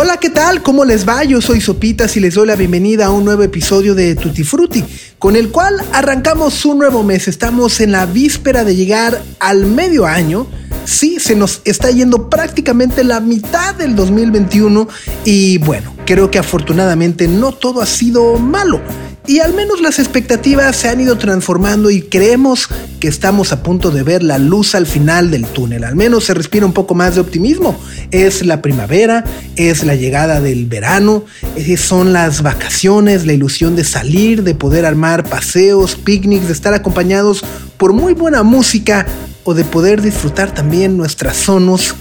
Hola, ¿qué tal? ¿Cómo les va? Yo soy Sopitas y les doy la bienvenida a un nuevo episodio de Tutti Frutti, con el cual arrancamos un nuevo mes. Estamos en la víspera de llegar al medio año. Sí, se nos está yendo prácticamente la mitad del 2021 y bueno, creo que afortunadamente no todo ha sido malo y al menos las expectativas se han ido transformando y creemos que estamos a punto de ver la luz al final del túnel. Al menos se respira un poco más de optimismo. Es la primavera, es la llegada del verano, son las vacaciones, la ilusión de salir, de poder armar paseos, picnics, de estar acompañados por muy buena música o de poder disfrutar también nuestras sonos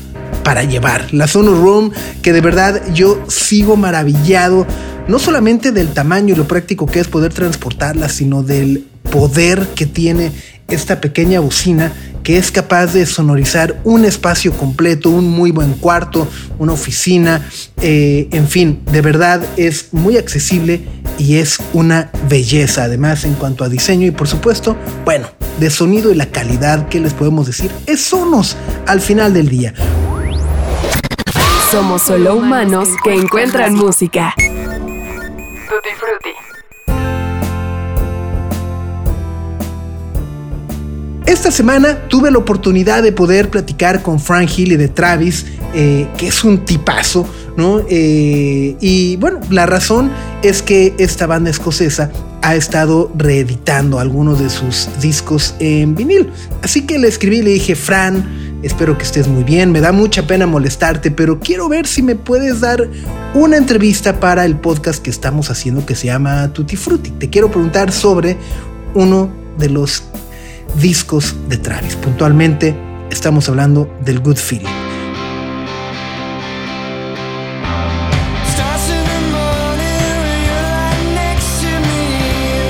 para llevar. La Sonos Room, que de verdad yo sigo maravillado no solamente del tamaño y lo práctico que es poder transportarla, sino del poder que tiene esta pequeña bocina que es capaz de sonorizar un espacio completo, un muy buen cuarto, una oficina, eh, en fin, de verdad es muy accesible y es una belleza además en cuanto a diseño y por supuesto, bueno, de sonido y la calidad que les podemos decir es Sonos al final del día. Somos solo humanos que encuentran música. Tutti Frutti. Esta semana tuve la oportunidad de poder platicar con Frank Hill y de Travis, eh, que es un tipazo, ¿no? Eh, y bueno, la razón es que esta banda escocesa ha estado reeditando algunos de sus discos en vinil. Así que le escribí y le dije, Fran, espero que estés muy bien, me da mucha pena molestarte, pero quiero ver si me puedes dar una entrevista para el podcast que estamos haciendo que se llama Tutti Frutti. Te quiero preguntar sobre uno de los discos de Travis. Puntualmente estamos hablando del Good Feeling.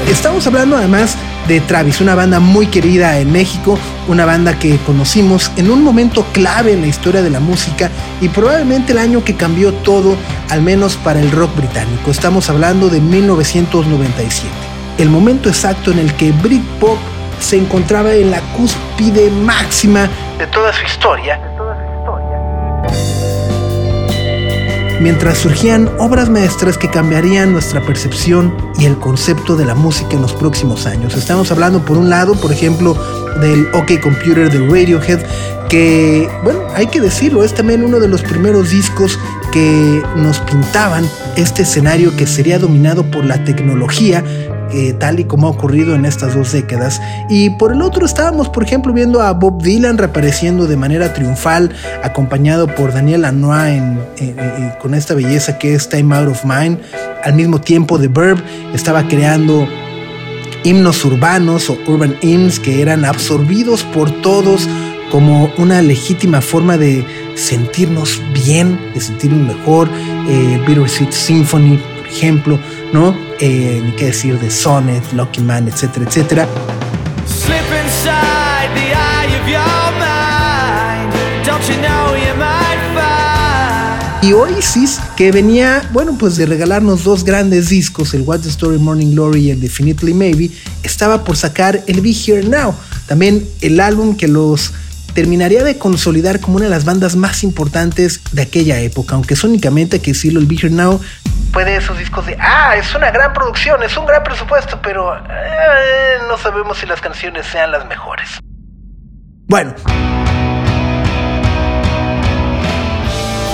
Estamos hablando además de Travis, una banda muy querida en México, una banda que conocimos en un momento clave en la historia de la música y probablemente el año que cambió todo, al menos para el rock británico. Estamos hablando de 1997, el momento exacto en el que Britpop se encontraba en la cúspide máxima de toda su historia. Mientras surgían obras maestras que cambiarían nuestra percepción y el concepto de la música en los próximos años. Estamos hablando por un lado, por ejemplo, del OK Computer de Radiohead, que, bueno, hay que decirlo, es también uno de los primeros discos que nos pintaban este escenario que sería dominado por la tecnología tal y como ha ocurrido en estas dos décadas. Y por el otro estábamos, por ejemplo, viendo a Bob Dylan reapareciendo de manera triunfal, acompañado por Daniel Lanois con esta belleza que es Time Out of Mind. Al mismo tiempo, The Verb estaba creando himnos urbanos o urban hymns que eran absorbidos por todos como una legítima forma de sentirnos bien, de sentirnos mejor. Eh, Bittersweet Symphony, por ejemplo, ¿no? Eh, ni qué decir de Sonnet, Lucky Man, etcétera, etcétera. Y Oasis, que venía, bueno, pues de regalarnos dos grandes discos, el What's the Story Morning Glory y el Definitely Maybe, estaba por sacar el Be Here Now, también el álbum que los terminaría de consolidar como una de las bandas más importantes de aquella época, aunque es únicamente hay que decirlo, el Be Here Now puede esos discos de, ah, es una gran producción, es un gran presupuesto, pero eh, no sabemos si las canciones sean las mejores. Bueno.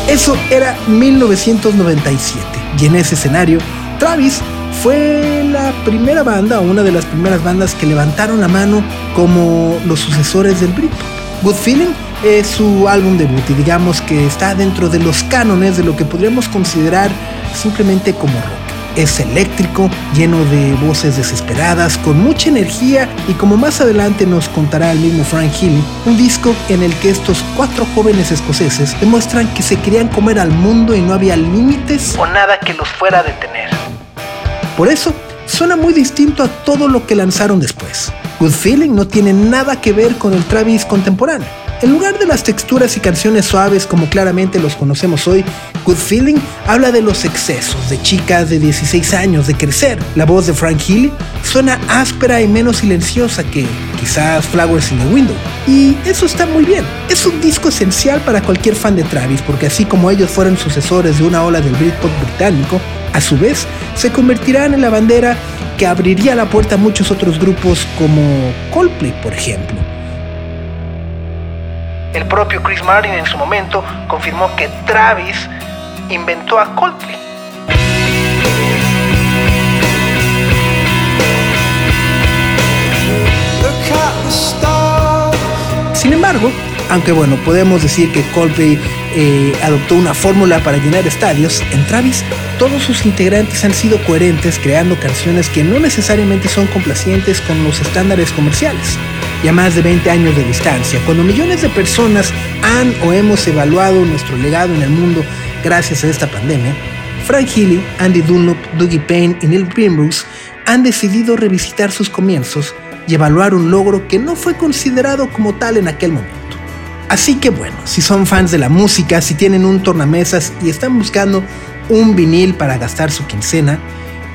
Eso era 1997 y en ese escenario Travis fue la primera banda una de las primeras bandas que levantaron la mano como los sucesores del Britpop. Good Feeling es su álbum debut y digamos que está dentro de los cánones de lo que podríamos considerar simplemente como rock. Es eléctrico, lleno de voces desesperadas, con mucha energía y como más adelante nos contará el mismo Frank Healy, un disco en el que estos cuatro jóvenes escoceses demuestran que se querían comer al mundo y no había límites o nada que los fuera a detener. Por eso, suena muy distinto a todo lo que lanzaron después. Good Feeling no tiene nada que ver con el Travis contemporáneo en lugar de las texturas y canciones suaves como claramente los conocemos hoy, Good Feeling habla de los excesos de chicas de 16 años, de crecer. La voz de Frank Healy suena áspera y menos silenciosa que quizás Flowers in the Window. Y eso está muy bien. Es un disco esencial para cualquier fan de Travis, porque así como ellos fueron sucesores de una ola del Britpop británico, a su vez se convertirán en la bandera que abriría la puerta a muchos otros grupos como Coldplay, por ejemplo. El propio Chris Martin en su momento confirmó que Travis inventó a Coldplay. Sin embargo, aunque bueno, podemos decir que Coldplay eh, adoptó una fórmula para llenar estadios, en Travis todos sus integrantes han sido coherentes creando canciones que no necesariamente son complacientes con los estándares comerciales y a más de 20 años de distancia, cuando millones de personas han o hemos evaluado nuestro legado en el mundo gracias a esta pandemia, Frank Healy, Andy Dunlop, Dougie Payne y Neil Primrose han decidido revisitar sus comienzos y evaluar un logro que no fue considerado como tal en aquel momento. Así que bueno, si son fans de la música, si tienen un tornamesas y están buscando un vinil para gastar su quincena,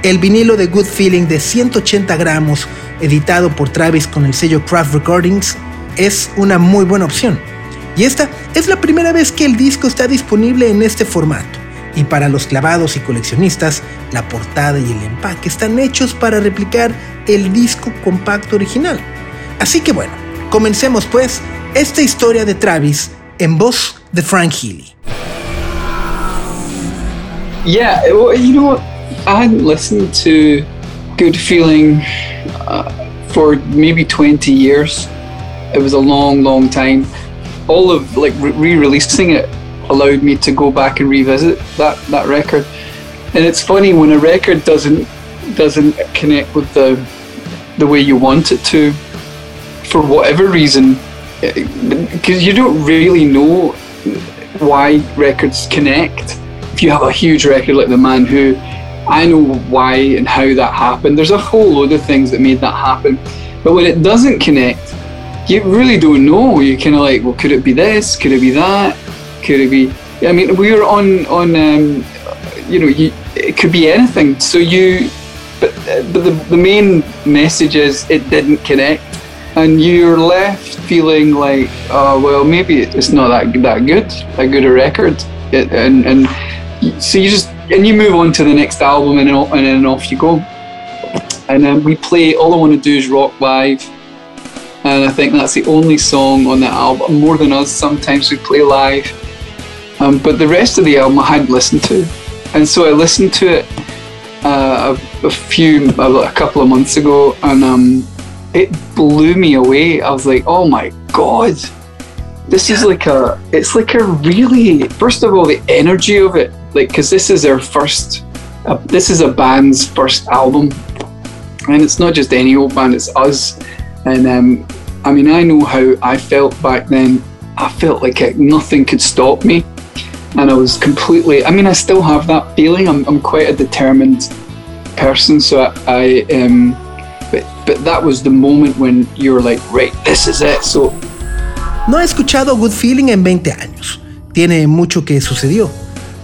el vinilo de Good Feeling de 180 gramos, editado por Travis con el sello Craft Recordings, es una muy buena opción. Y esta es la primera vez que el disco está disponible en este formato. Y para los clavados y coleccionistas, la portada y el empaque están hechos para replicar el disco compacto original. Así que bueno, comencemos pues esta historia de Travis en voz de Frank Healy. Yeah, you know I hadn't listened to Good Feeling uh, for maybe 20 years. It was a long, long time. All of like re-releasing it allowed me to go back and revisit that that record. And it's funny when a record doesn't doesn't connect with the the way you want it to, for whatever reason, because you don't really know why records connect. If you have a huge record like The Man Who, I know why and how that happened. There's a whole load of things that made that happen. But when it doesn't connect, you really don't know. You're kind of like, well, could it be this? Could it be that? Could it be? I mean, we were on on um, you know, you, it could be anything. So you, but but the, the main message is it didn't connect, and you're left feeling like, oh well, maybe it's not that that good, that good a record, it, and and so you just and you move on to the next album, and and then off you go. And then we play All I Want to Do Is Rock Live, and I think that's the only song on that album. More than us, sometimes we play live, um, but the rest of the album I hadn't listened to, and so I listened to it uh, a, a, few, a, couple of months ago, and um, it blew me away. I was like, oh my god. This is like a, it's like a really, first of all, the energy of it like because this is our first uh, this is a band's first album. And it's not just any old band it's us. And um, i mean i know how i felt back then. I felt like it, nothing could stop me. And i was completely i mean i still have that feeling. I'm, I'm quite a determined person. So i, I um, but, but that was the moment when you were like right this is it so No he escuchado Good Feeling en 20 años. Tiene mucho que sucedió.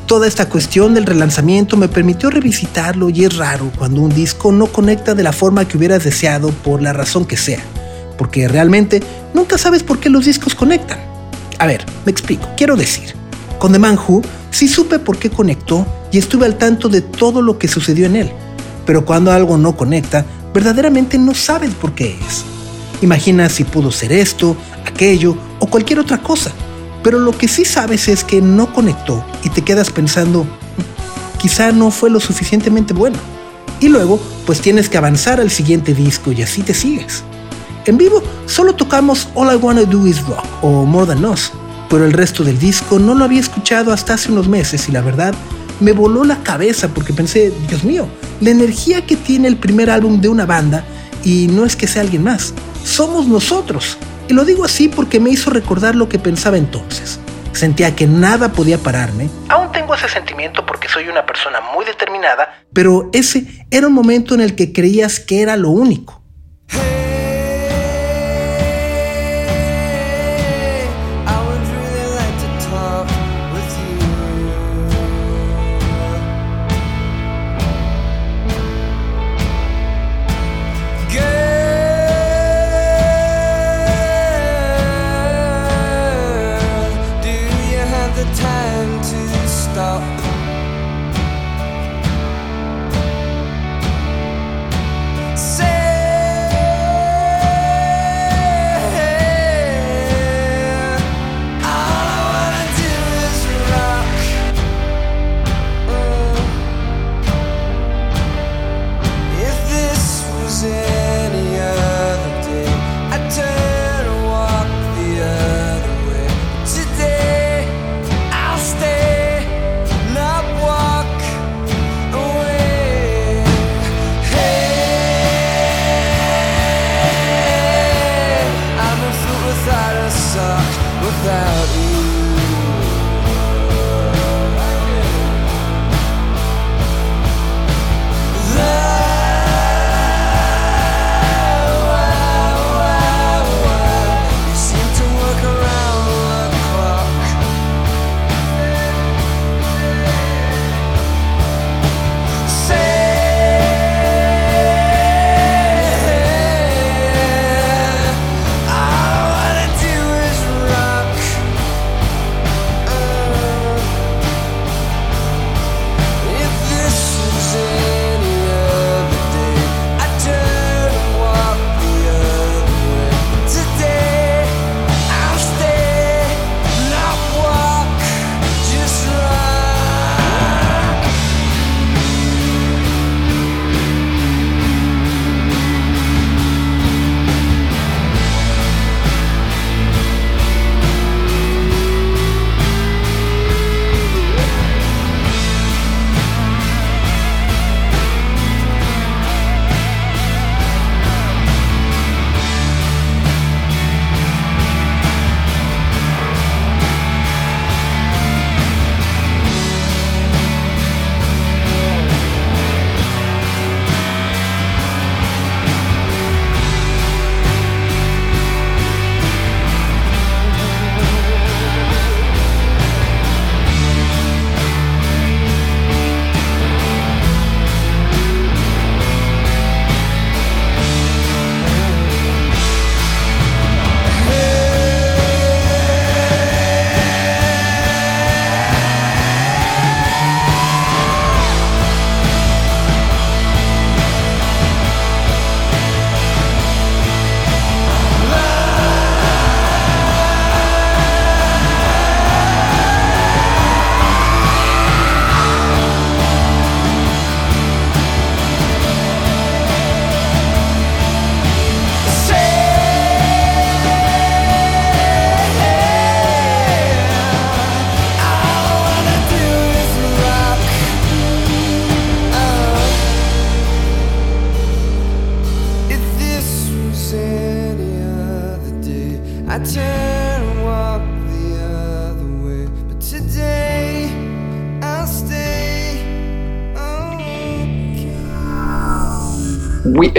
Toda esta cuestión del relanzamiento me permitió revisitarlo y es raro cuando un disco no conecta de la forma que hubieras deseado por la razón que sea, porque realmente nunca sabes por qué los discos conectan. A ver, me explico, quiero decir, con The Man Who sí supe por qué conectó y estuve al tanto de todo lo que sucedió en él, pero cuando algo no conecta, verdaderamente no sabes por qué es. Imagina si pudo ser esto, aquello o cualquier otra cosa pero lo que sí sabes es que no conectó y te quedas pensando, quizá no fue lo suficientemente bueno. Y luego, pues tienes que avanzar al siguiente disco y así te sigues. En vivo solo tocamos All I Wanna Do Is Rock o More Than Us, pero el resto del disco no lo había escuchado hasta hace unos meses y la verdad me voló la cabeza porque pensé, Dios mío, la energía que tiene el primer álbum de una banda y no es que sea alguien más, somos nosotros. Y lo digo así porque me hizo recordar lo que pensaba entonces. Sentía que nada podía pararme. Aún tengo ese sentimiento porque soy una persona muy determinada, pero ese era un momento en el que creías que era lo único.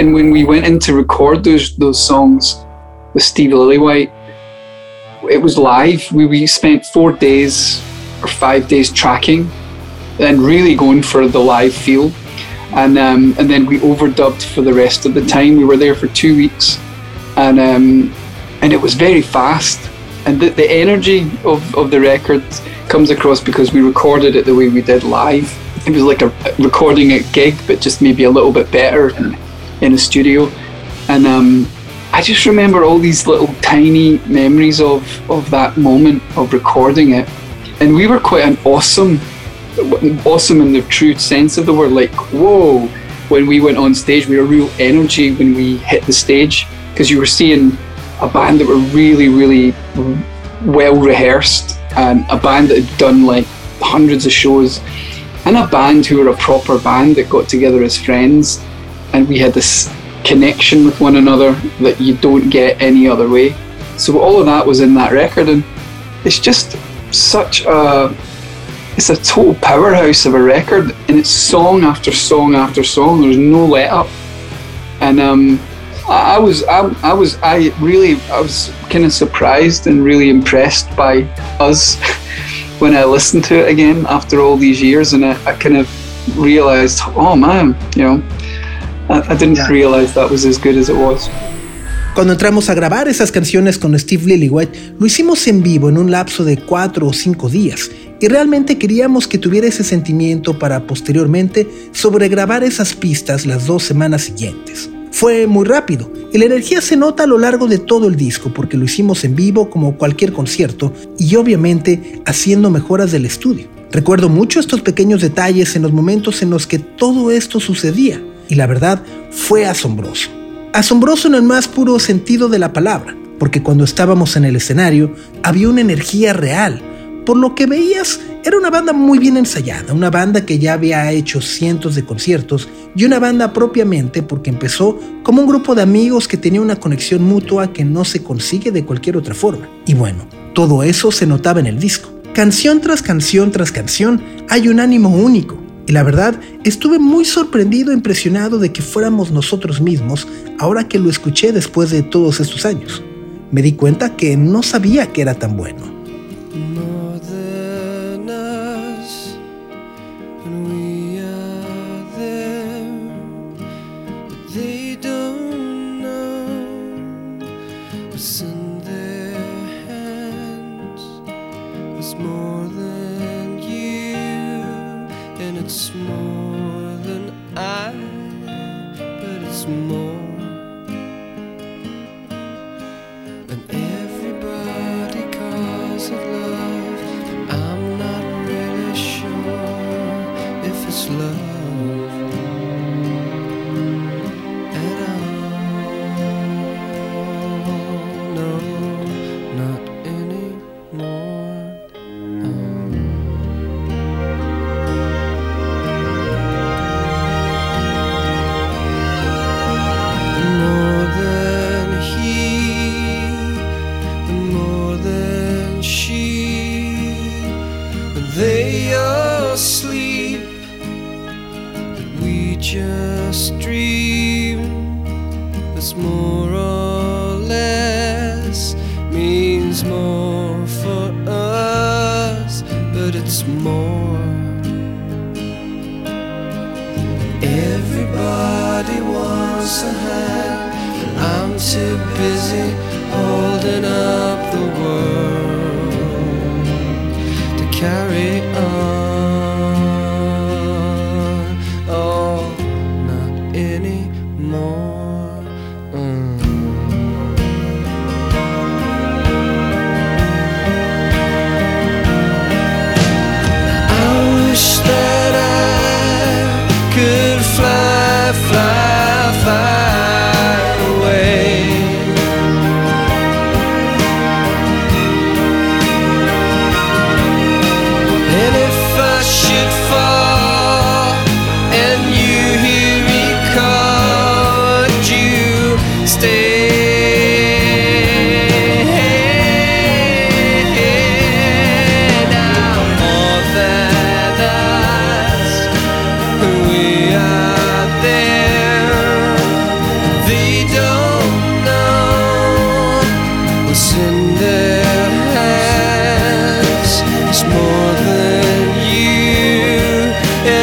And when we went in to record those those songs with Steve Lillywhite, it was live. We we spent four days or five days tracking and really going for the live feel. And um, and then we overdubbed for the rest of the time. We were there for two weeks, and um, and it was very fast. And the, the energy of, of the record comes across because we recorded it the way we did live. It was like a recording a gig, but just maybe a little bit better in a studio. And um, I just remember all these little tiny memories of, of that moment of recording it. And we were quite an awesome, awesome in the true sense of the word, like, whoa, when we went on stage, we a real energy when we hit the stage because you were seeing a band that were really, really well rehearsed and a band that had done like hundreds of shows and a band who were a proper band that got together as friends and we had this connection with one another that you don't get any other way. So all of that was in that record and it's just such a it's a total powerhouse of a record and it's song after song after song there's no let up and um, I, I was I, I was I really I was kind of surprised and really impressed by us when I listened to it again after all these years and I, I kind of realized oh man you know I, didn't realize that was as good as it was Cuando entramos a grabar esas canciones con Steve Lillywhite, lo hicimos en vivo en un lapso de cuatro o cinco días y realmente queríamos que tuviera ese sentimiento para posteriormente sobregrabar esas pistas las dos semanas siguientes. Fue muy rápido y la energía se nota a lo largo de todo el disco porque lo hicimos en vivo como cualquier concierto y obviamente haciendo mejoras del estudio. Recuerdo mucho estos pequeños detalles en los momentos en los que todo esto sucedía y la verdad fue asombroso. Asombroso en el más puro sentido de la palabra, porque cuando estábamos en el escenario había una energía real. Por lo que veías, era una banda muy bien ensayada, una banda que ya había hecho cientos de conciertos y una banda propiamente porque empezó como un grupo de amigos que tenía una conexión mutua que no se consigue de cualquier otra forma. Y bueno, todo eso se notaba en el disco. Canción tras canción tras canción hay un ánimo único, y la verdad, estuve muy sorprendido e impresionado de que fuéramos nosotros mismos ahora que lo escuché después de todos estos años. Me di cuenta que no sabía que era tan bueno.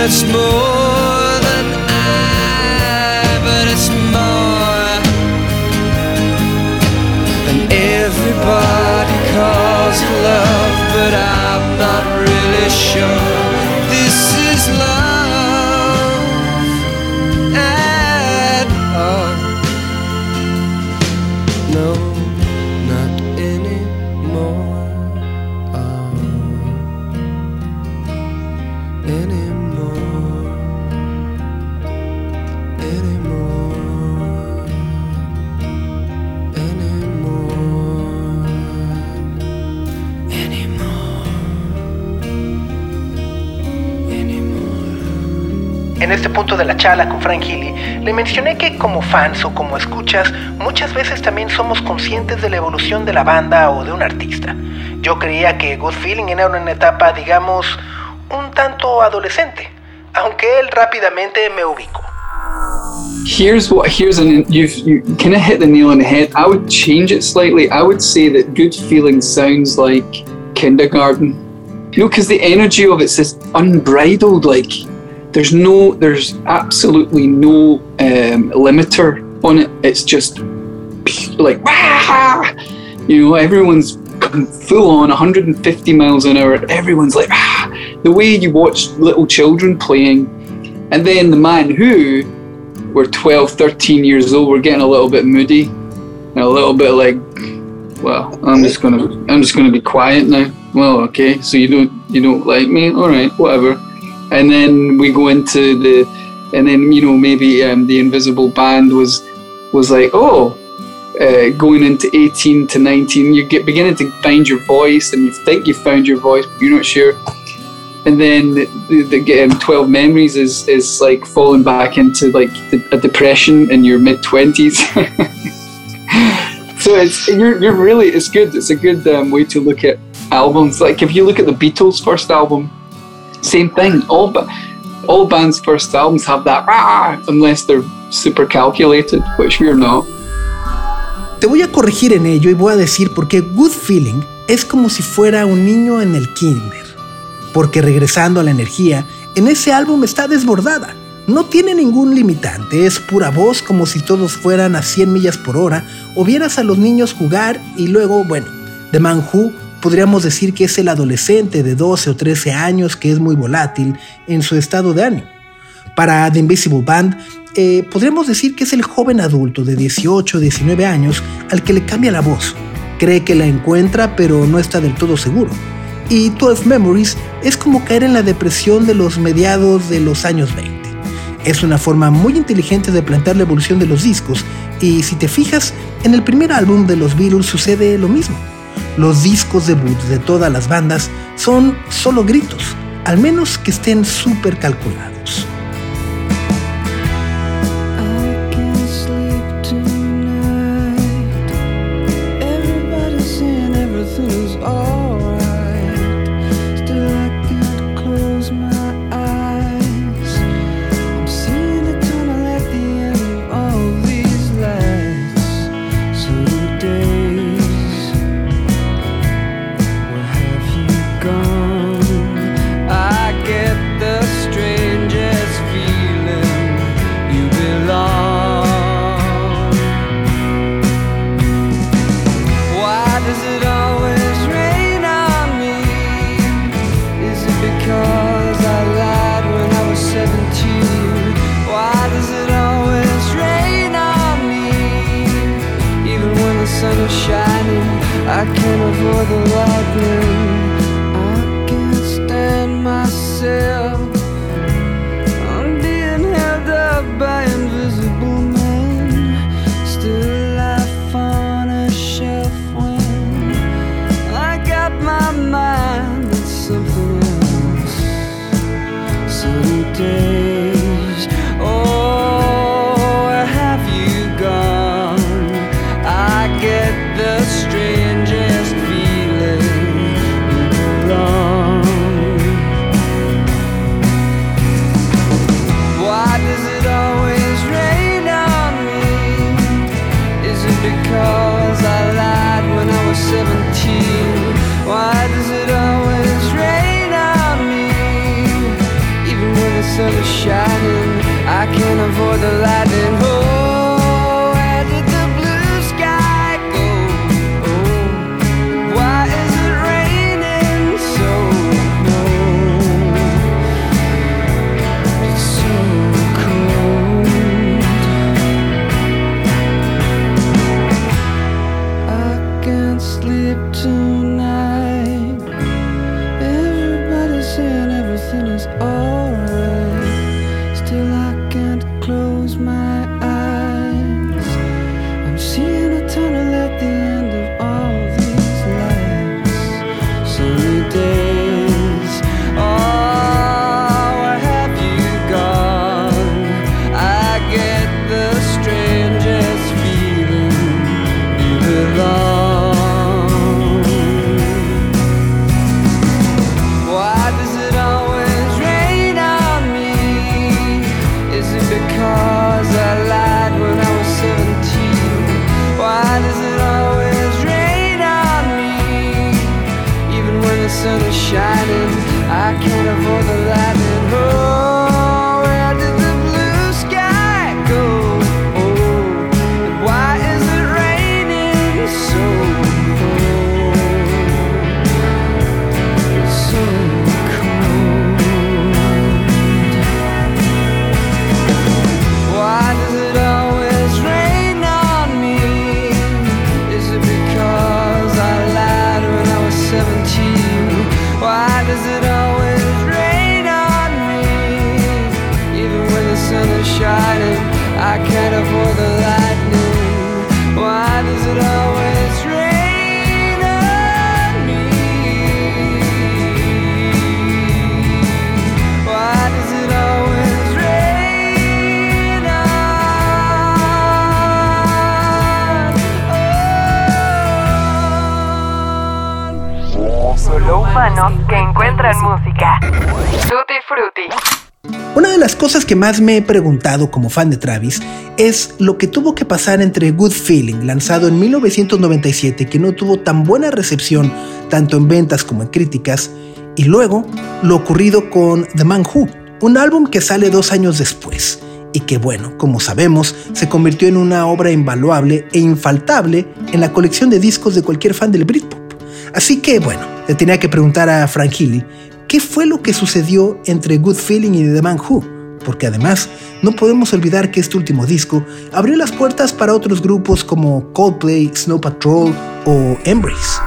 much more. Este punto de la charla con Frank Healy, le mencioné que como fans o como escuchas, muchas veces también somos conscientes de la evolución de la banda o de un artista. Yo creía que Good Feeling era una etapa, digamos, un tanto adolescente, aunque él rápidamente me ubicó. Here's what here's an you've you kind of hit the nail on the head. I would change it slightly. I would say that good feeling sounds like kindergarten. You know, because the energy of it's this unbridled. Like there's no, there's absolutely no um, limiter on it. It's just like "Wah!" you know, everyone's full on 150 miles an hour. Everyone's like the way you watch little children playing, and then the man who were 12, 13 years old, we're getting a little bit moody and a little bit like, well, I'm just gonna, I'm just gonna be quiet now. Well, okay, so you don't, you don't like me, all right, whatever. And then we go into the, and then you know maybe um, the Invisible Band was, was like, oh, uh, going into 18 to 19, you get beginning to find your voice, and you think you found your voice, but you're not sure. And then the, the um, 12 memories is is like falling back into like the, a depression in your mid 20s so it's you're, you're really it's good. It's a good um, way to look at albums. Like if you look at the beatles first album same thing all all bands first albums have that unless they're super calculated which we're not Te voy a corregir en ello y voy a decir por qué Good Feeling es como si fuera un niño en el kinder. Porque regresando a la energía, en ese álbum está desbordada. No tiene ningún limitante, es pura voz como si todos fueran a 100 millas por hora o vieras a los niños jugar y luego, bueno, The Man Who podríamos decir que es el adolescente de 12 o 13 años que es muy volátil en su estado de ánimo. Para The Invisible Band, eh, podríamos decir que es el joven adulto de 18 o 19 años al que le cambia la voz. Cree que la encuentra pero no está del todo seguro. Y 12 Memories es como caer en la depresión de los mediados de los años 20. Es una forma muy inteligente de plantear la evolución de los discos y si te fijas, en el primer álbum de los Beatles sucede lo mismo. Los discos debut de todas las bandas son solo gritos, al menos que estén súper calculados. Cosas que más me he preguntado como fan de Travis es lo que tuvo que pasar entre Good Feeling, lanzado en 1997, que no tuvo tan buena recepción tanto en ventas como en críticas, y luego lo ocurrido con The Man Who, un álbum que sale dos años después, y que bueno, como sabemos, se convirtió en una obra invaluable e infaltable en la colección de discos de cualquier fan del Britpop. Así que bueno, le tenía que preguntar a Frank Healy qué fue lo que sucedió entre Good Feeling y The Man Who, porque además no podemos olvidar que este último disco abrió las puertas para otros grupos como Coldplay, Snow Patrol o Embrace.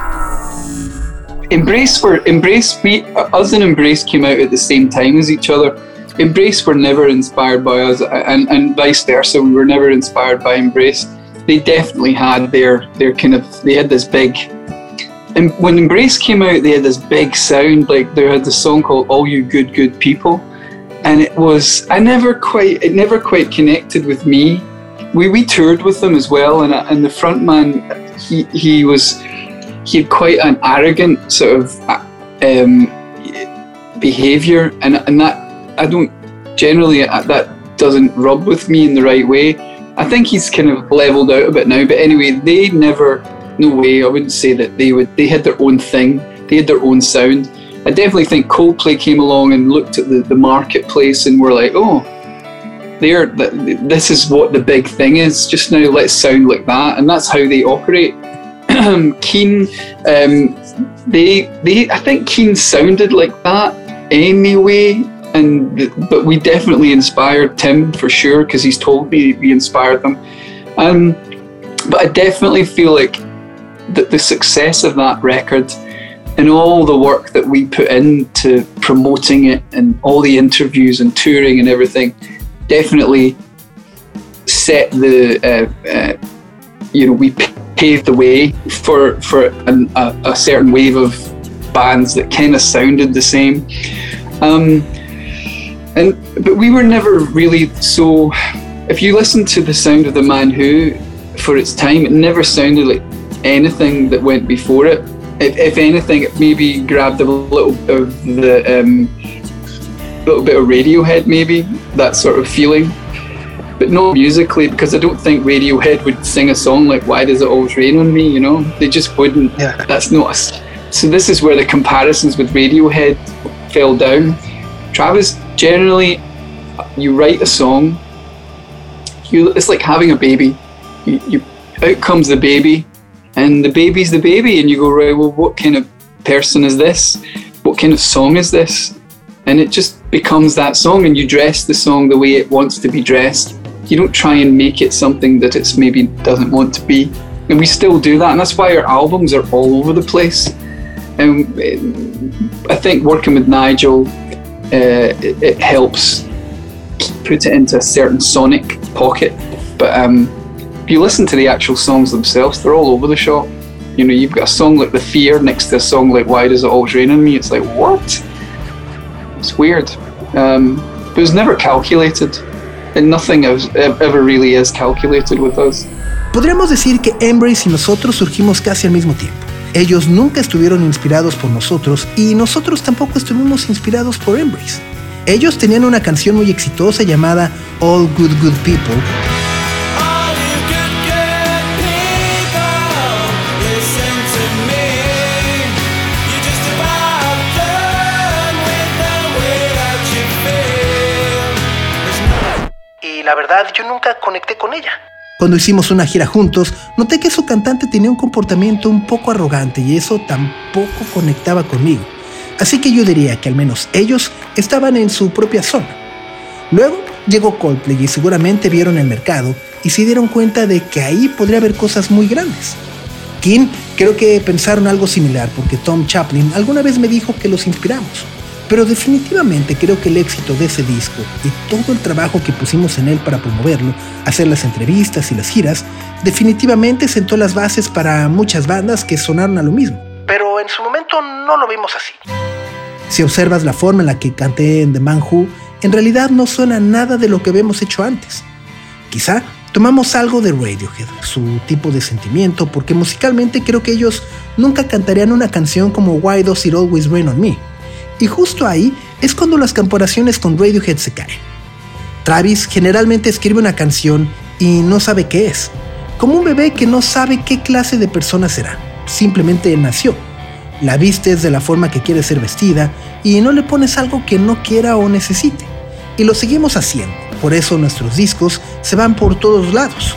Embrace were Embrace. We uh, us and Embrace came out at the same time as each other. Embrace were never inspired by us, uh, and, and vice versa. We were never inspired by Embrace. They definitely had their their kind of they had this big. And when Embrace came out, they had this big sound. Like they had this song called "All You Good Good People," and it was I never quite it never quite connected with me. We we toured with them as well, and and the front man he he was he had quite an arrogant sort of um, behavior, and and that I don't generally uh, that doesn't rub with me in the right way. I think he's kind of leveled out a bit now, but anyway, they never, no way, I wouldn't say that they would. They had their own thing. They had their own sound. I definitely think Coldplay came along and looked at the, the marketplace and were like, oh, they're th- this is what the big thing is. Just now, let's sound like that, and that's how they operate. Keen, um, they they I think Keen sounded like that anyway, and but we definitely inspired Tim for sure because he's told me we inspired them. Um, but I definitely feel like that the success of that record and all the work that we put into promoting it and all the interviews and touring and everything definitely set the uh, uh, you know we paved the way for for an, a, a certain wave of bands that kind of sounded the same. Um, and but we were never really so if you listen to the sound of the man who for its time it never sounded like anything that went before it if, if anything it maybe grabbed a little bit of the um, little bit of radiohead maybe that sort of feeling but not musically because I don't think Radiohead would sing a song like "Why Does It Always Rain on Me." You know, they just wouldn't. Yeah. That's not. A, so this is where the comparisons with Radiohead fell down. Travis, generally, you write a song. You, it's like having a baby. You, you, out comes the baby, and the baby's the baby, and you go right. Well, what kind of person is this? What kind of song is this? And it just becomes that song, and you dress the song the way it wants to be dressed. You don't try and make it something that it's maybe doesn't want to be. And we still do that, and that's why our albums are all over the place. And uh, I think working with Nigel, uh, it, it helps put it into a certain sonic pocket. But um, if you listen to the actual songs themselves, they're all over the shop. You know, you've got a song like The Fear next to a song like Why Does It Always Rain on Me? It's like, what? It's weird. Um, but it was never calculated. And nothing ever really is calculated with us. Podríamos decir que Embrace y nosotros surgimos casi al mismo tiempo. Ellos nunca estuvieron inspirados por nosotros y nosotros tampoco estuvimos inspirados por Embrace. Ellos tenían una canción muy exitosa llamada All Good Good People verdad yo nunca conecté con ella. Cuando hicimos una gira juntos, noté que su cantante tenía un comportamiento un poco arrogante y eso tampoco conectaba conmigo. Así que yo diría que al menos ellos estaban en su propia zona. Luego llegó Coldplay y seguramente vieron el mercado y se dieron cuenta de que ahí podría haber cosas muy grandes. King creo que pensaron algo similar porque Tom Chaplin alguna vez me dijo que los inspiramos. Pero definitivamente creo que el éxito de ese disco y todo el trabajo que pusimos en él para promoverlo, hacer las entrevistas y las giras, definitivamente sentó las bases para muchas bandas que sonaron a lo mismo. Pero en su momento no lo vimos así. Si observas la forma en la que canté en The Man Who, en realidad no suena nada de lo que habíamos hecho antes. Quizá tomamos algo de Radiohead, su tipo de sentimiento, porque musicalmente creo que ellos nunca cantarían una canción como Why Does It Always Rain on Me. Y justo ahí es cuando las comparaciones con Radiohead se caen. Travis generalmente escribe una canción y no sabe qué es, como un bebé que no sabe qué clase de persona será, simplemente nació. La vistes de la forma que quiere ser vestida y no le pones algo que no quiera o necesite. Y lo seguimos haciendo, por eso nuestros discos se van por todos lados.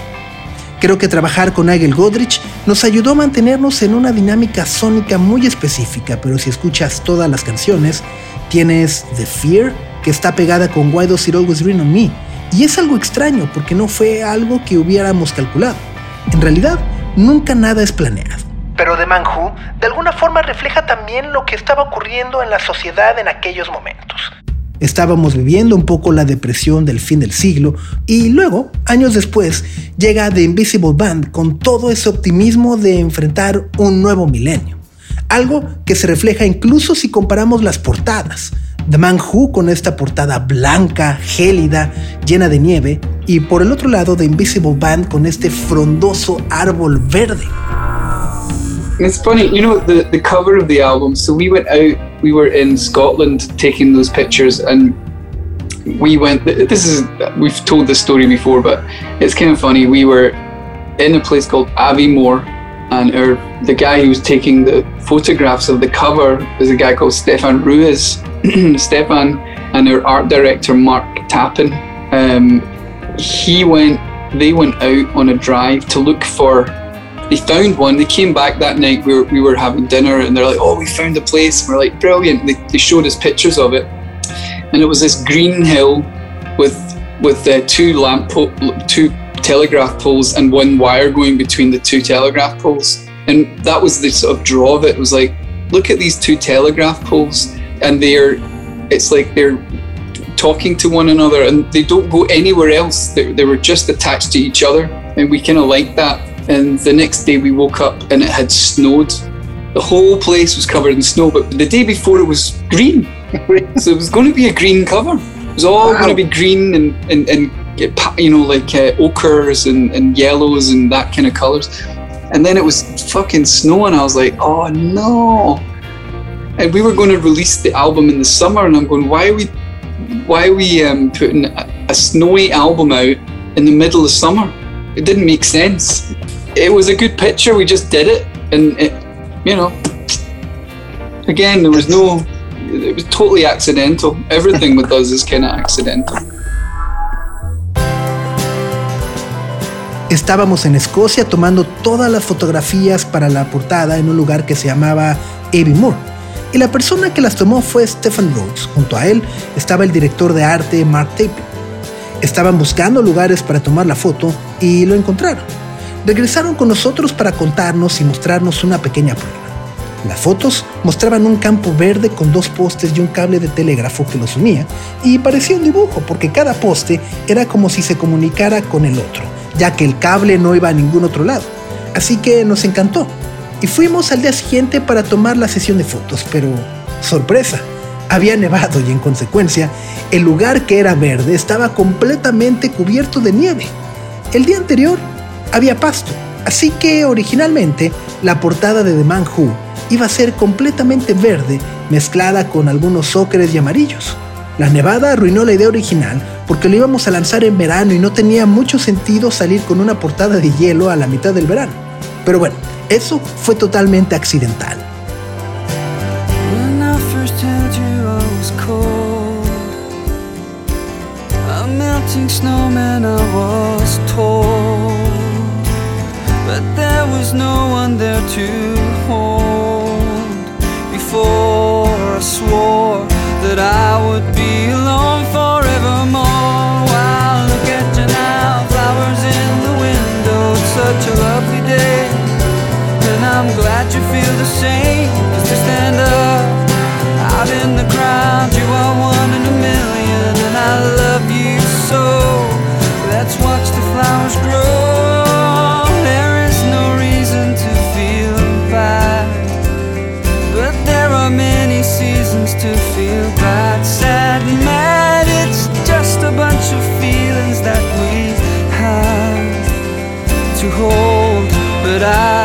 Creo que trabajar con Nigel Godrich nos ayudó a mantenernos en una dinámica sónica muy específica, pero si escuchas todas las canciones, tienes The Fear, que está pegada con Why Does It Always Rain on Me, y es algo extraño porque no fue algo que hubiéramos calculado. En realidad, nunca nada es planeado. Pero The Man Who de alguna forma refleja también lo que estaba ocurriendo en la sociedad en aquellos momentos. Estábamos viviendo un poco la depresión del fin del siglo y luego, años después, llega The Invisible Band con todo ese optimismo de enfrentar un nuevo milenio. Algo que se refleja incluso si comparamos las portadas. The Man Who con esta portada blanca, gélida, llena de nieve, y por el otro lado The Invisible Band con este frondoso árbol verde. It's funny, you know, the, cover of the album. So we went out, we were in Scotland taking those pictures, and we went. This is, we've told this story before, but it's kind of funny. We were in a place called Aviemore, and our, the guy who was taking the photographs of the cover is a guy called Stefan Ruiz. Stefan and our art director, Mark Tappen. Um, he went, they went out on a drive to look for they found one. They came back that night. We were, we were having dinner, and they're like, "Oh, we found a place." And we're like, "Brilliant!" They, they showed us pictures of it, and it was this green hill with with uh, two lamp po- two telegraph poles and one wire going between the two telegraph poles. And that was the sort of draw of it. It was like, look at these two telegraph poles, and they're it's like they're talking to one another, and they don't go anywhere else. They, they were just attached to each other, and we kind of like that. And the next day we woke up and it had snowed. The whole place was covered in snow, but the day before it was green. so it was going to be a green cover. It was all wow. going to be green and, and, and you know, like uh, ochres and, and yellows and that kind of colors. And then it was fucking snowing. I was like, oh no. And we were going to release the album in the summer, and I'm going, why are we, why are we um, putting a, a snowy album out in the middle of summer? It didn't make sense it was a good picture. We just did it, and it, you know, again, there was no. It was totally accidental. Everything with us is kind of accidental. Estábamos en Escocia tomando todas las fotografías para la portada en un lugar que se llamaba Abbey Moor. Y la persona que las tomó fue Stephen Rhodes. Junto a él estaba el director de arte Mark Tapin. Estaban buscando lugares para tomar la foto y lo encontraron regresaron con nosotros para contarnos y mostrarnos una pequeña prueba. Las fotos mostraban un campo verde con dos postes y un cable de telégrafo que los unía, y parecía un dibujo porque cada poste era como si se comunicara con el otro, ya que el cable no iba a ningún otro lado. Así que nos encantó. Y fuimos al día siguiente para tomar la sesión de fotos, pero sorpresa, había nevado y en consecuencia el lugar que era verde estaba completamente cubierto de nieve. El día anterior había pasto, así que originalmente la portada de The Man Who iba a ser completamente verde mezclada con algunos ocres y amarillos. La nevada arruinó la idea original porque lo íbamos a lanzar en verano y no tenía mucho sentido salir con una portada de hielo a la mitad del verano. Pero bueno, eso fue totalmente accidental. Was no one there to hold. Before I swore that I would be alone forevermore. Wow, look at you now, flowers in the window. It's such a lovely day. And I'm glad you feel the same. Cause to stand up out in the crowd, you are one in a million. And I love you so. But I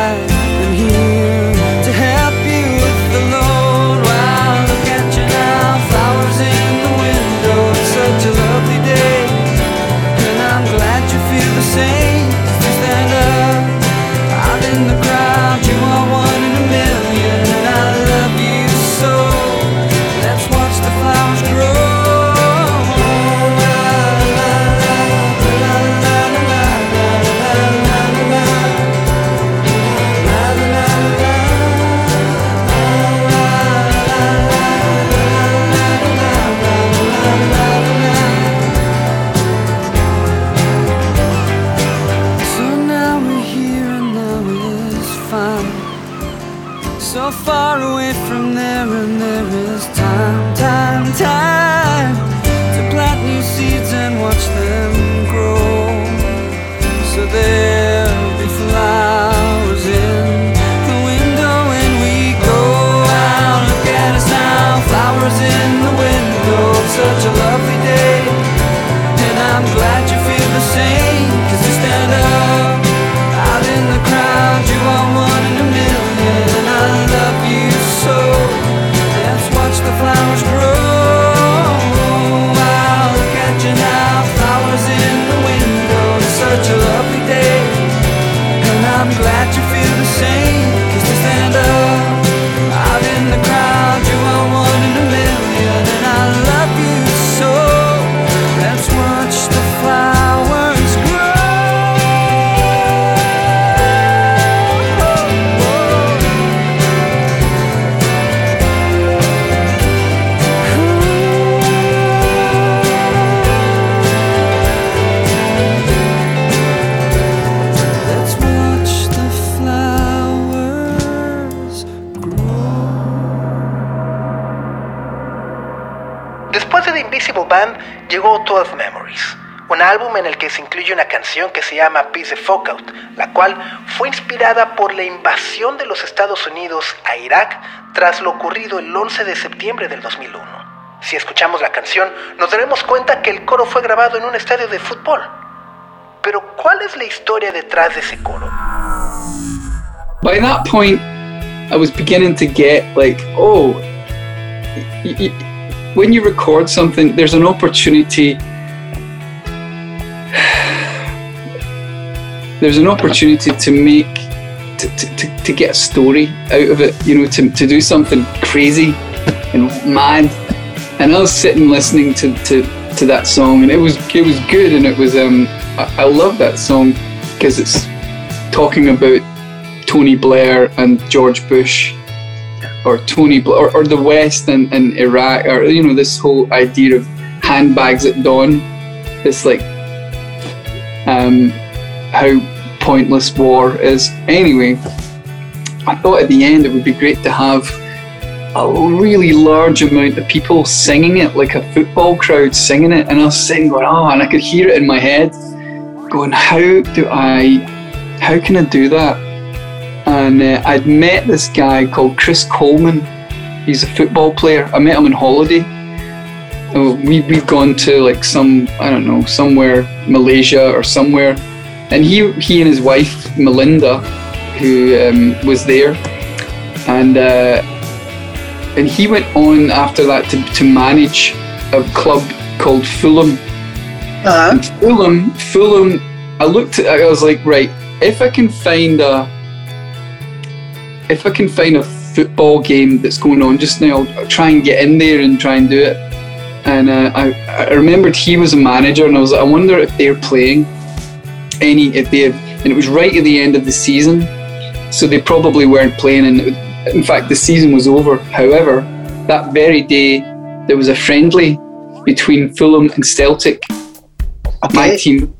álbum en el que se incluye una canción que se llama Peace the Folk Out, la cual fue inspirada por la invasión de los Estados Unidos a Irak tras lo ocurrido el 11 de septiembre del 2001. Si escuchamos la canción, nos daremos cuenta que el coro fue grabado en un estadio de fútbol. Pero ¿cuál es la historia detrás de ese coro? by that point, I was beginning to get like, oh, when you record something, there's an opportunity. There's an opportunity to make, to, to, to, get a story out of it, you know, to, to do something crazy and mad. And I was sitting listening to, to, to that song, and it was it was good, and it was um I, I love that song because it's talking about Tony Blair and George Bush, or Tony Bla- or, or the West and, and Iraq, or you know this whole idea of handbags at dawn. It's like um, how pointless war is. Anyway, I thought at the end it would be great to have a really large amount of people singing it, like a football crowd singing it, and I was sitting going, oh, and I could hear it in my head, going, how do I, how can I do that? and uh, I'd met this guy called Chris Coleman. He's a football player. I met him on holiday. We we've gone to like some I don't know somewhere Malaysia or somewhere, and he he and his wife Melinda, who um, was there, and uh, and he went on after that to, to manage a club called Fulham. And Fulham, Fulham. I looked at. I was like, right, if I can find a, if I can find a football game that's going on just now, I'll try and get in there and try and do it. And uh, I, I remembered he was a manager, and I was like, I wonder if they're playing any if they have, and it was right at the end of the season, so they probably weren't playing. And it in fact, the season was over. However, that very day there was a friendly between Fulham and Celtic, my team,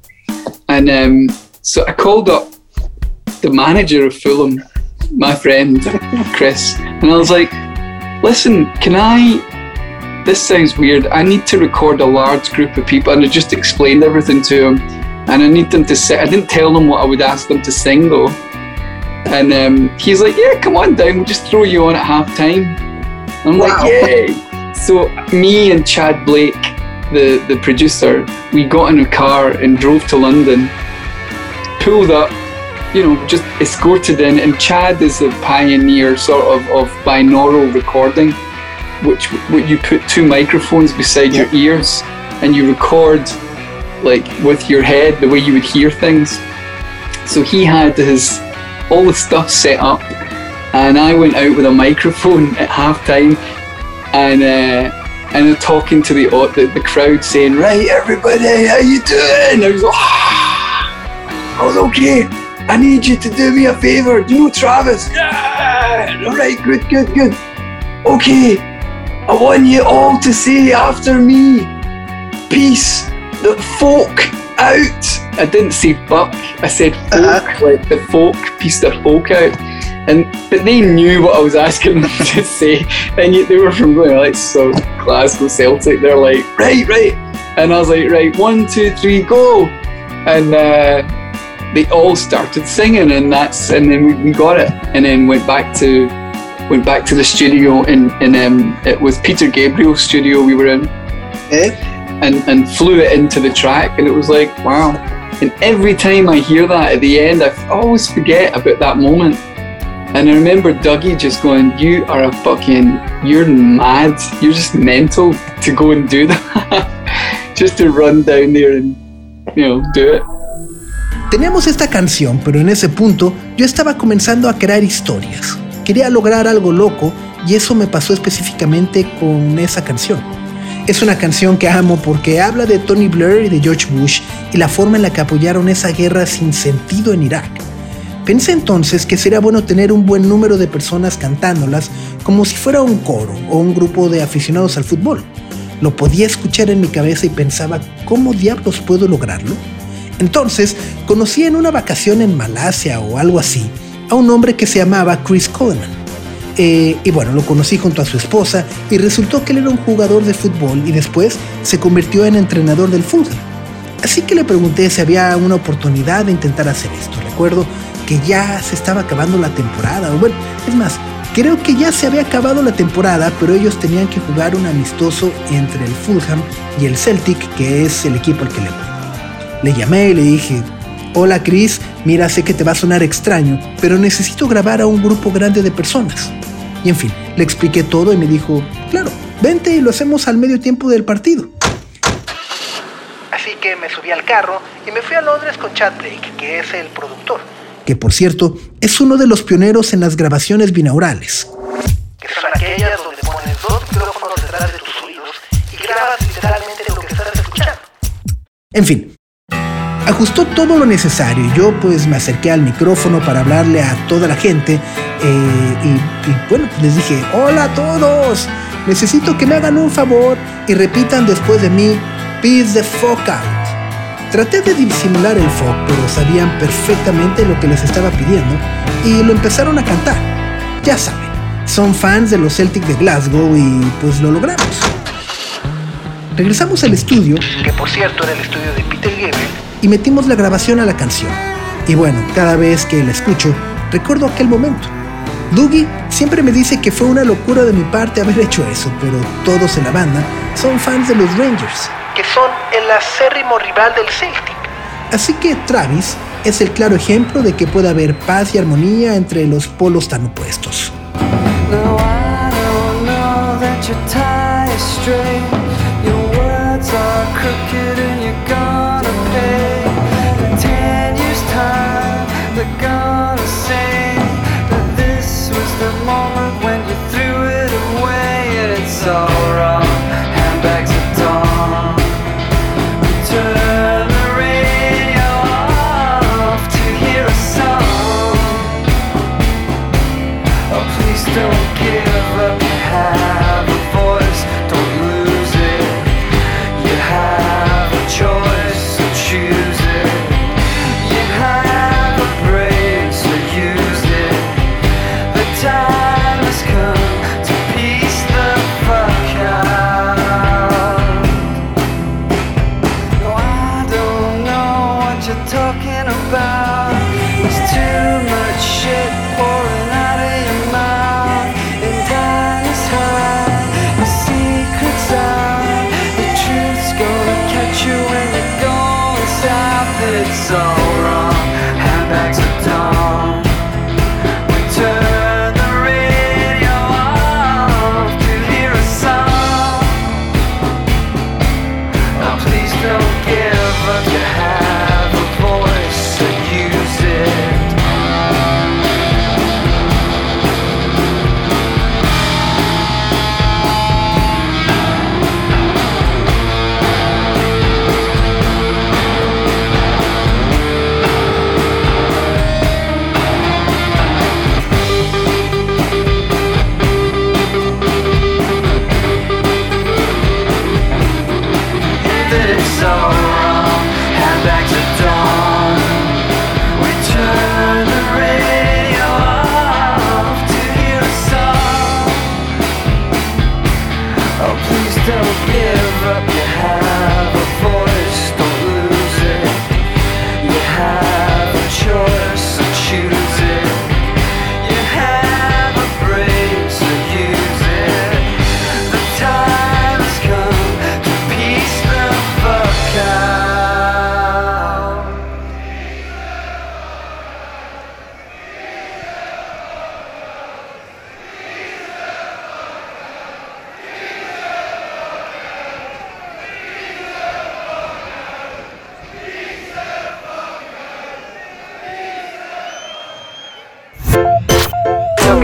and um, so I called up the manager of Fulham, my friend Chris, and I was like, "Listen, can I?" This sounds weird. I need to record a large group of people, and I just explained everything to them. And I need them to sing. I didn't tell them what I would ask them to sing though. And um, he's like, "Yeah, come on down. We'll just throw you on at half time." I'm Wow. like, "Yay!" So me and Chad Blake, the the producer, we got in a car and drove to London. Pulled up, you know, just escorted in. And Chad is a pioneer, sort of, of binaural recording, which you put two microphones beside your ears and you record like with your head the way you would hear things. So he had his all the stuff set up, and I went out with a microphone at halftime, and uh, and talking to the, the the crowd, saying, "Right, everybody, how you doing?" I was like, "Ah, "I was okay. I need you to do me a favor. Do you know Travis? Yeah. All right, good, good, good. Okay, I want you all to say after me, peace, the folk out. I didn't say fuck, I said folk, Uh-huh. like the folk, peace the folk out. And but they knew what I was asking them to say. And yet they were from like so Glasgow Celtic. They're like, right, right. And I was like, right, one, two, three, go. And uh, they all started singing and that's and then we, we got it. And then went back to went back to the studio and, and um, it was Peter Gabriel's studio we were in. Eh? and, and flew it into the track and it was like wow. And every time I hear that at the end I always forget about that moment. And I remember Dougie just going you are a fucking you're mad. You're just mental to go and do that. Just to run down there and you know do it. Teníamos esta canción, pero en ese punto yo estaba comenzando a crear historias. Quería lograr algo loco y eso me pasó específicamente con esa canción. Es una canción que amo porque habla de Tony Blair y de George Bush y la forma en la que apoyaron esa guerra sin sentido en Irak. Pensé entonces que sería bueno tener un buen número de personas cantándolas como si fuera un coro o un grupo de aficionados al fútbol. Lo podía escuchar en mi cabeza y pensaba, ¿cómo diablos puedo lograrlo? Entonces conocí en una vacación en Malasia o algo así a un hombre que se llamaba Chris Coleman. Eh, y bueno, lo conocí junto a su esposa y resultó que él era un jugador de fútbol y después se convirtió en entrenador del Fulham. Así que le pregunté si había una oportunidad de intentar hacer esto. Recuerdo que ya se estaba acabando la temporada, o bueno, es más, creo que ya se había acabado la temporada, pero ellos tenían que jugar un amistoso entre el Fulham y el Celtic, que es el equipo al que le voy. Le llamé y le dije, hola Chris, mira, sé que te va a sonar extraño, pero necesito grabar a un grupo grande de personas. Y en fin, le expliqué todo y me dijo, claro, vente y lo hacemos al medio tiempo del partido. Así que me subí al carro y me fui a Londres con Chad Blake, que es el productor. Que por cierto, es uno de los pioneros en las grabaciones binaurales. Que son aquellas donde pones dos micrófonos detrás de tus oídos y grabas literalmente lo que estás escuchando. En fin, ajustó todo lo necesario y yo pues me acerqué al micrófono para hablarle a toda la gente eh, y, y, bueno, les dije, hola a todos, necesito que me hagan un favor y repitan después de mí, peace the fuck out. Traté de disimular el fuck, pero sabían perfectamente lo que les estaba pidiendo y lo empezaron a cantar. Ya saben, son fans de los Celtic de Glasgow y pues lo logramos. Regresamos al estudio, que por cierto era el estudio de Peter Gabriel, y metimos la grabación a la canción. Y bueno, cada vez que la escucho, recuerdo aquel momento. Dougie siempre me dice que fue una locura de mi parte haber hecho eso, pero todos en la banda son fans de los Rangers, que son el acérrimo rival del Celtic. Así que Travis es el claro ejemplo de que puede haber paz y armonía entre los polos tan opuestos. No, I don't know that your tie is straight. Your words are crooked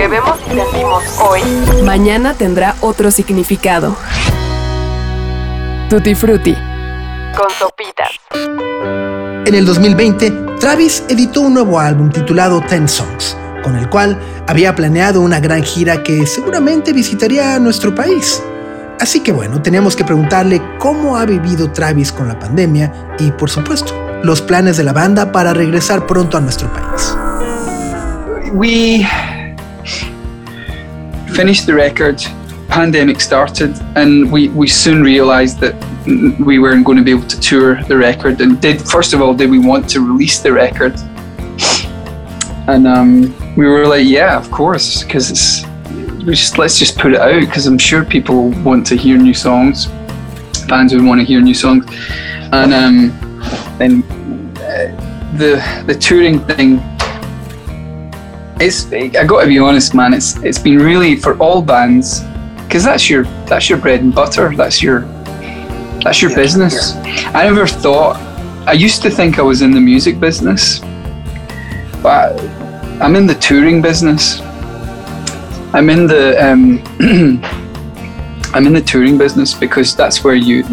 que vemos y sentimos hoy, mañana tendrá otro significado. Tutti Frutti. con sopitas. En el 2020, Travis editó un nuevo álbum titulado Ten Songs, con el cual había planeado una gran gira que seguramente visitaría a nuestro país. Así que bueno, teníamos que preguntarle cómo ha vivido Travis con la pandemia y, por supuesto, los planes de la banda para regresar pronto a nuestro país. we finished the record pandemic started and we, we soon realized that we weren't going to be able to tour the record. And did first of all did we want to release the record? And um, we were like yeah of course because it's we just let's just put it out because i'm sure people want to hear new songs. Fans would want to hear new songs. And um, then uh, the the touring thing it's I got to be honest, man. It's it's been really for all bands because that's your that's your bread and butter. That's your that's your business. I never thought. I used to think I was in the music business, but I'm in the touring business. I'm in the um, I'm in the touring business because that's where you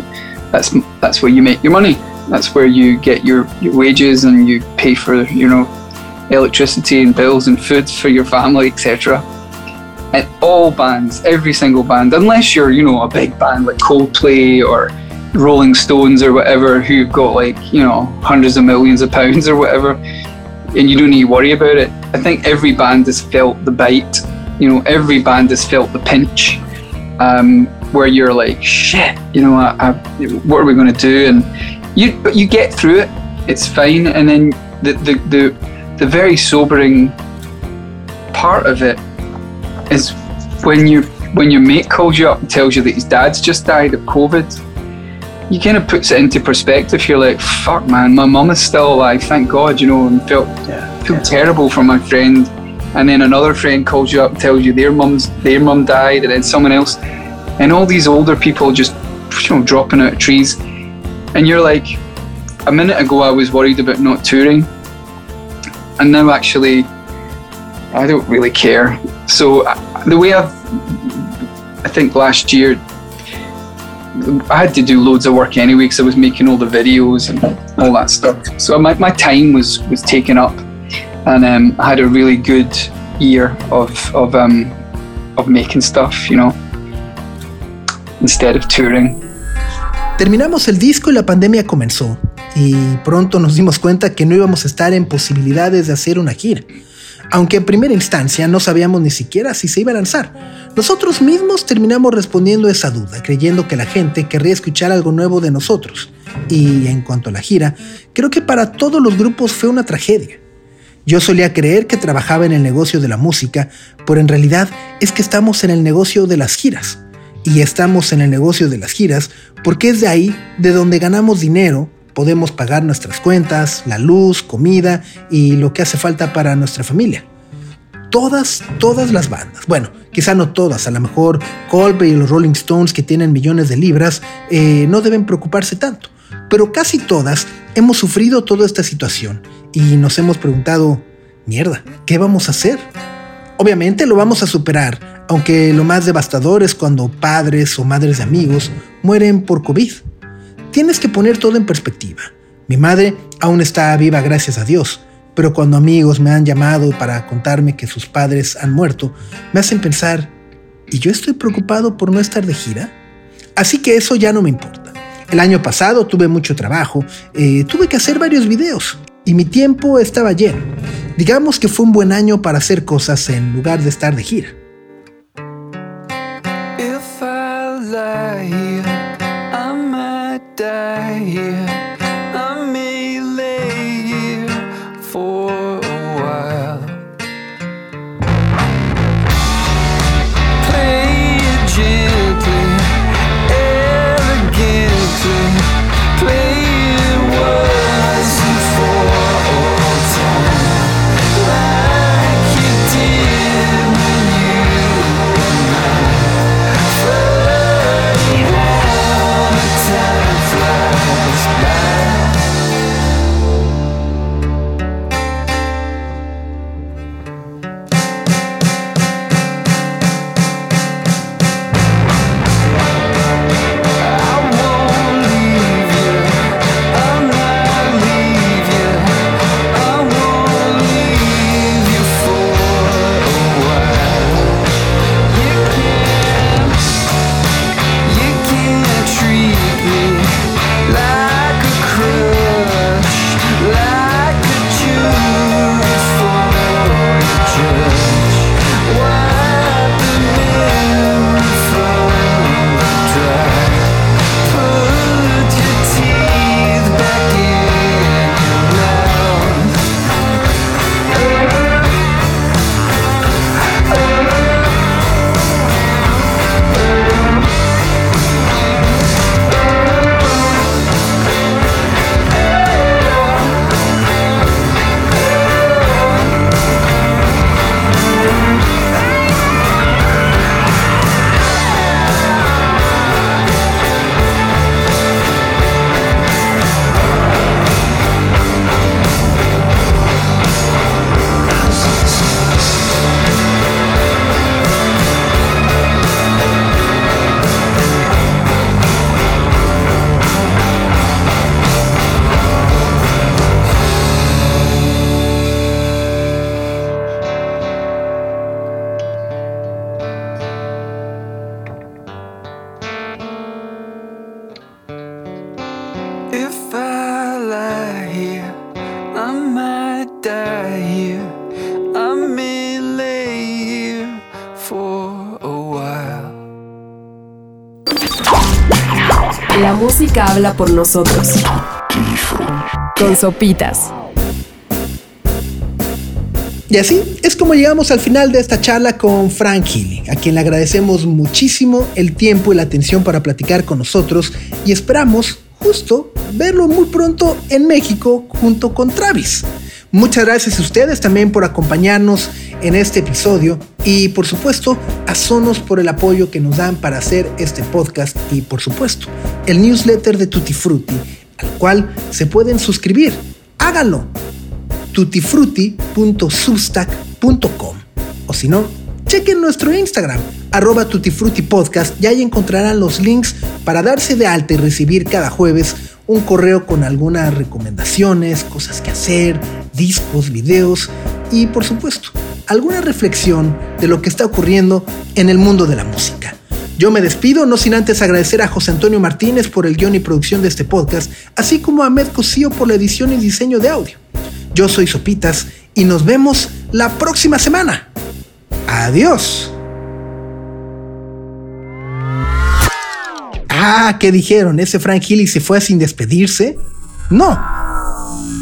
that's that's where you make your money. That's where you get your, your wages and you pay for you know electricity and bills and food for your family, etc. And all bands, every single band, unless you're, you know, a big band like Coldplay or Rolling Stones or whatever, who've got like, you know, hundreds of millions of pounds or whatever, and you don't need to worry about it. I think every band has felt the bite. You know, every band has felt the pinch, um, where you're like, shit, you know, I, I, what are we going to do? And you, but you get through it. It's fine. And then the the the the very sobering part of it is when you when your mate calls you up and tells you that his dad's just died of COVID. You kind of puts it into perspective. You're like, "Fuck, man, my mum is still alive. Thank God," you know, and felt feel terrible for my friend. And then another friend calls you up and tells you their mum's their mum died, and then someone else, and all these older people just you know dropping out of trees, and you're like, a minute ago I was worried about not touring, and now actually I don't really care. So uh, the way I've, I think last year I had to do loads of work anyway because I was making all the videos and all that stuff. So my, my time was was taken up, and um, I had a really good year of of um, of making stuff, you know, instead of touring. Terminamos el disco y la pandemia comenzó, y pronto nos dimos cuenta que no íbamos a estar en posibilidades de hacer una gira. Aunque en primera instancia no sabíamos ni siquiera si se iba a lanzar, nosotros mismos terminamos respondiendo esa duda, creyendo que la gente querría escuchar algo nuevo de nosotros. Y en cuanto a la gira, creo que para todos los grupos fue una tragedia. Yo solía creer que trabajaba en el negocio de la música, pero en realidad es que estamos en el negocio de las giras. Y estamos en el negocio de las giras porque es de ahí de donde ganamos dinero, podemos pagar nuestras cuentas, la luz, comida y lo que hace falta para nuestra familia. Todas, todas las bandas, bueno, quizá no todas, a lo mejor Coldplay y los Rolling Stones que tienen millones de libras eh, no deben preocuparse tanto, pero casi todas hemos sufrido toda esta situación y nos hemos preguntado, mierda, ¿qué vamos a hacer? Obviamente lo vamos a superar, aunque lo más devastador es cuando padres o madres de amigos mueren por COVID. Tienes que poner todo en perspectiva. Mi madre aún está viva gracias a Dios, pero cuando amigos me han llamado para contarme que sus padres han muerto, me hacen pensar, ¿y yo estoy preocupado por no estar de gira? Así que eso ya no me importa. El año pasado tuve mucho trabajo, eh, tuve que hacer varios videos y mi tiempo estaba lleno. Digamos que fue un buen año para hacer cosas en lugar de estar de gira. Habla por nosotros. Con sopitas. Y así es como llegamos al final de esta charla con Frank Healy, a quien le agradecemos muchísimo el tiempo y la atención para platicar con nosotros y esperamos justo verlo muy pronto en México junto con Travis. Muchas gracias a ustedes también por acompañarnos en este episodio y por supuesto a Sonos por el apoyo que nos dan para hacer este podcast y por supuesto el newsletter de Tutti Frutti al cual se pueden suscribir. Háganlo tutifruti.substack.com o si no, chequen nuestro Instagram arroba tutifrutipodcast y ahí encontrarán los links para darse de alta y recibir cada jueves un correo con algunas recomendaciones, cosas que hacer, discos, videos y por supuesto alguna reflexión de lo que está ocurriendo en el mundo de la música. Yo me despido, no sin antes agradecer a José Antonio Martínez por el guion y producción de este podcast, así como a Ahmed Cosío por la edición y diseño de audio. Yo soy Sopitas y nos vemos la próxima semana. Adiós. Ah, ¿qué dijeron? ¿Ese Frank Healy se fue sin despedirse? No.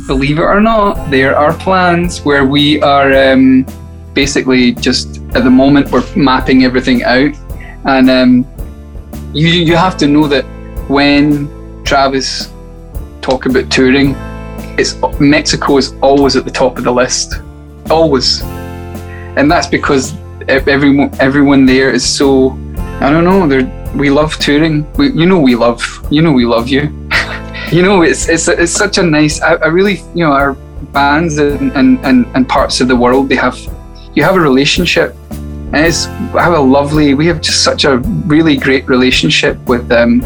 Believe it or not, there are plans where we are um, basically just at the moment we're mapping everything out, and um, you you have to know that when Travis talk about touring, it's Mexico is always at the top of the list, always, and that's because everyone everyone there is so I don't know they we love touring. We, you know we love you know we love you. you know it's it's it's such a nice. I, I really you know our bands and, and and and parts of the world they have you have a relationship and it's I have a lovely we have just such a really great relationship with um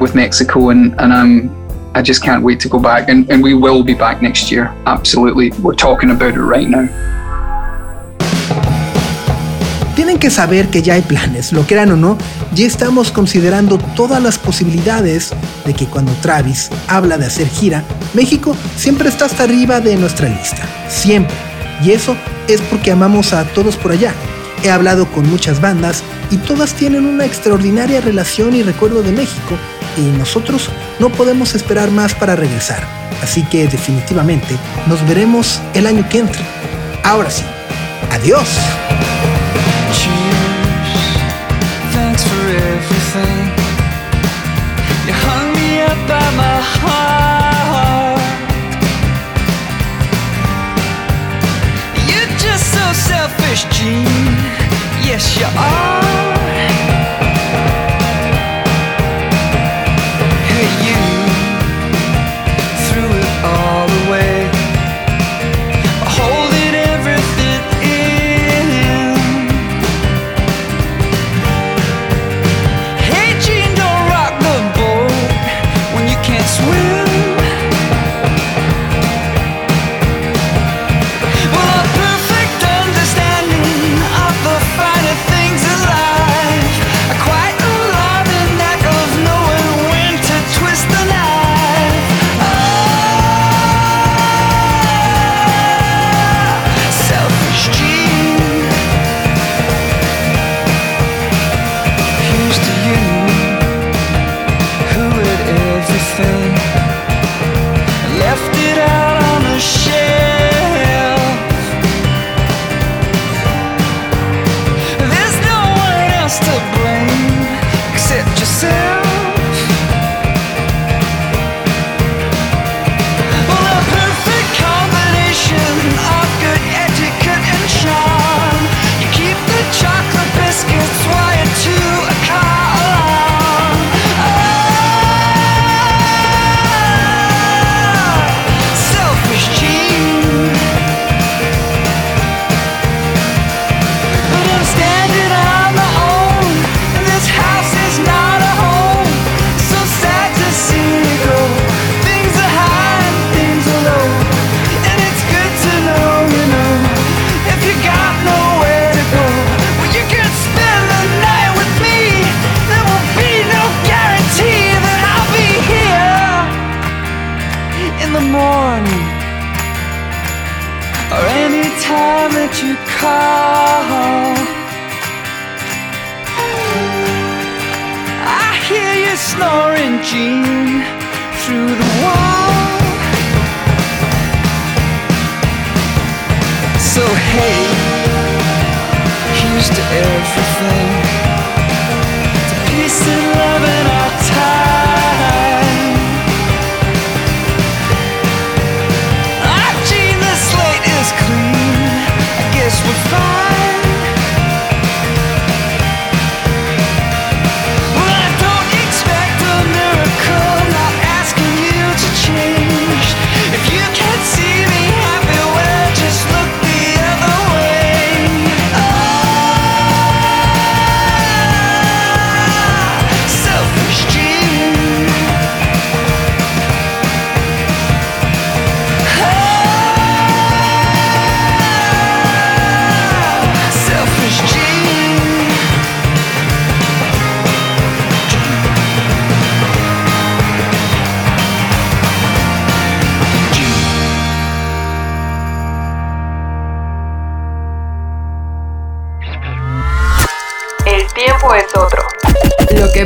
with Mexico and and I'm I just can't wait to go back, and, and we will be back next year. Absolutely. We're talking about it right now. Tienen que saber que ya hay planes, lo crean o no, ya estamos considerando todas las posibilidades de que cuando Travis habla de hacer gira, México siempre está hasta arriba de nuestra lista, siempre. Y eso es porque amamos a todos por allá. He hablado con muchas bandas y todas tienen una extraordinaria relación y recuerdo de México y nosotros no podemos esperar más para regresar. Así que definitivamente nos veremos el año que entra. Ahora sí, adiós. Jean through the wall. So hey, here's to everything.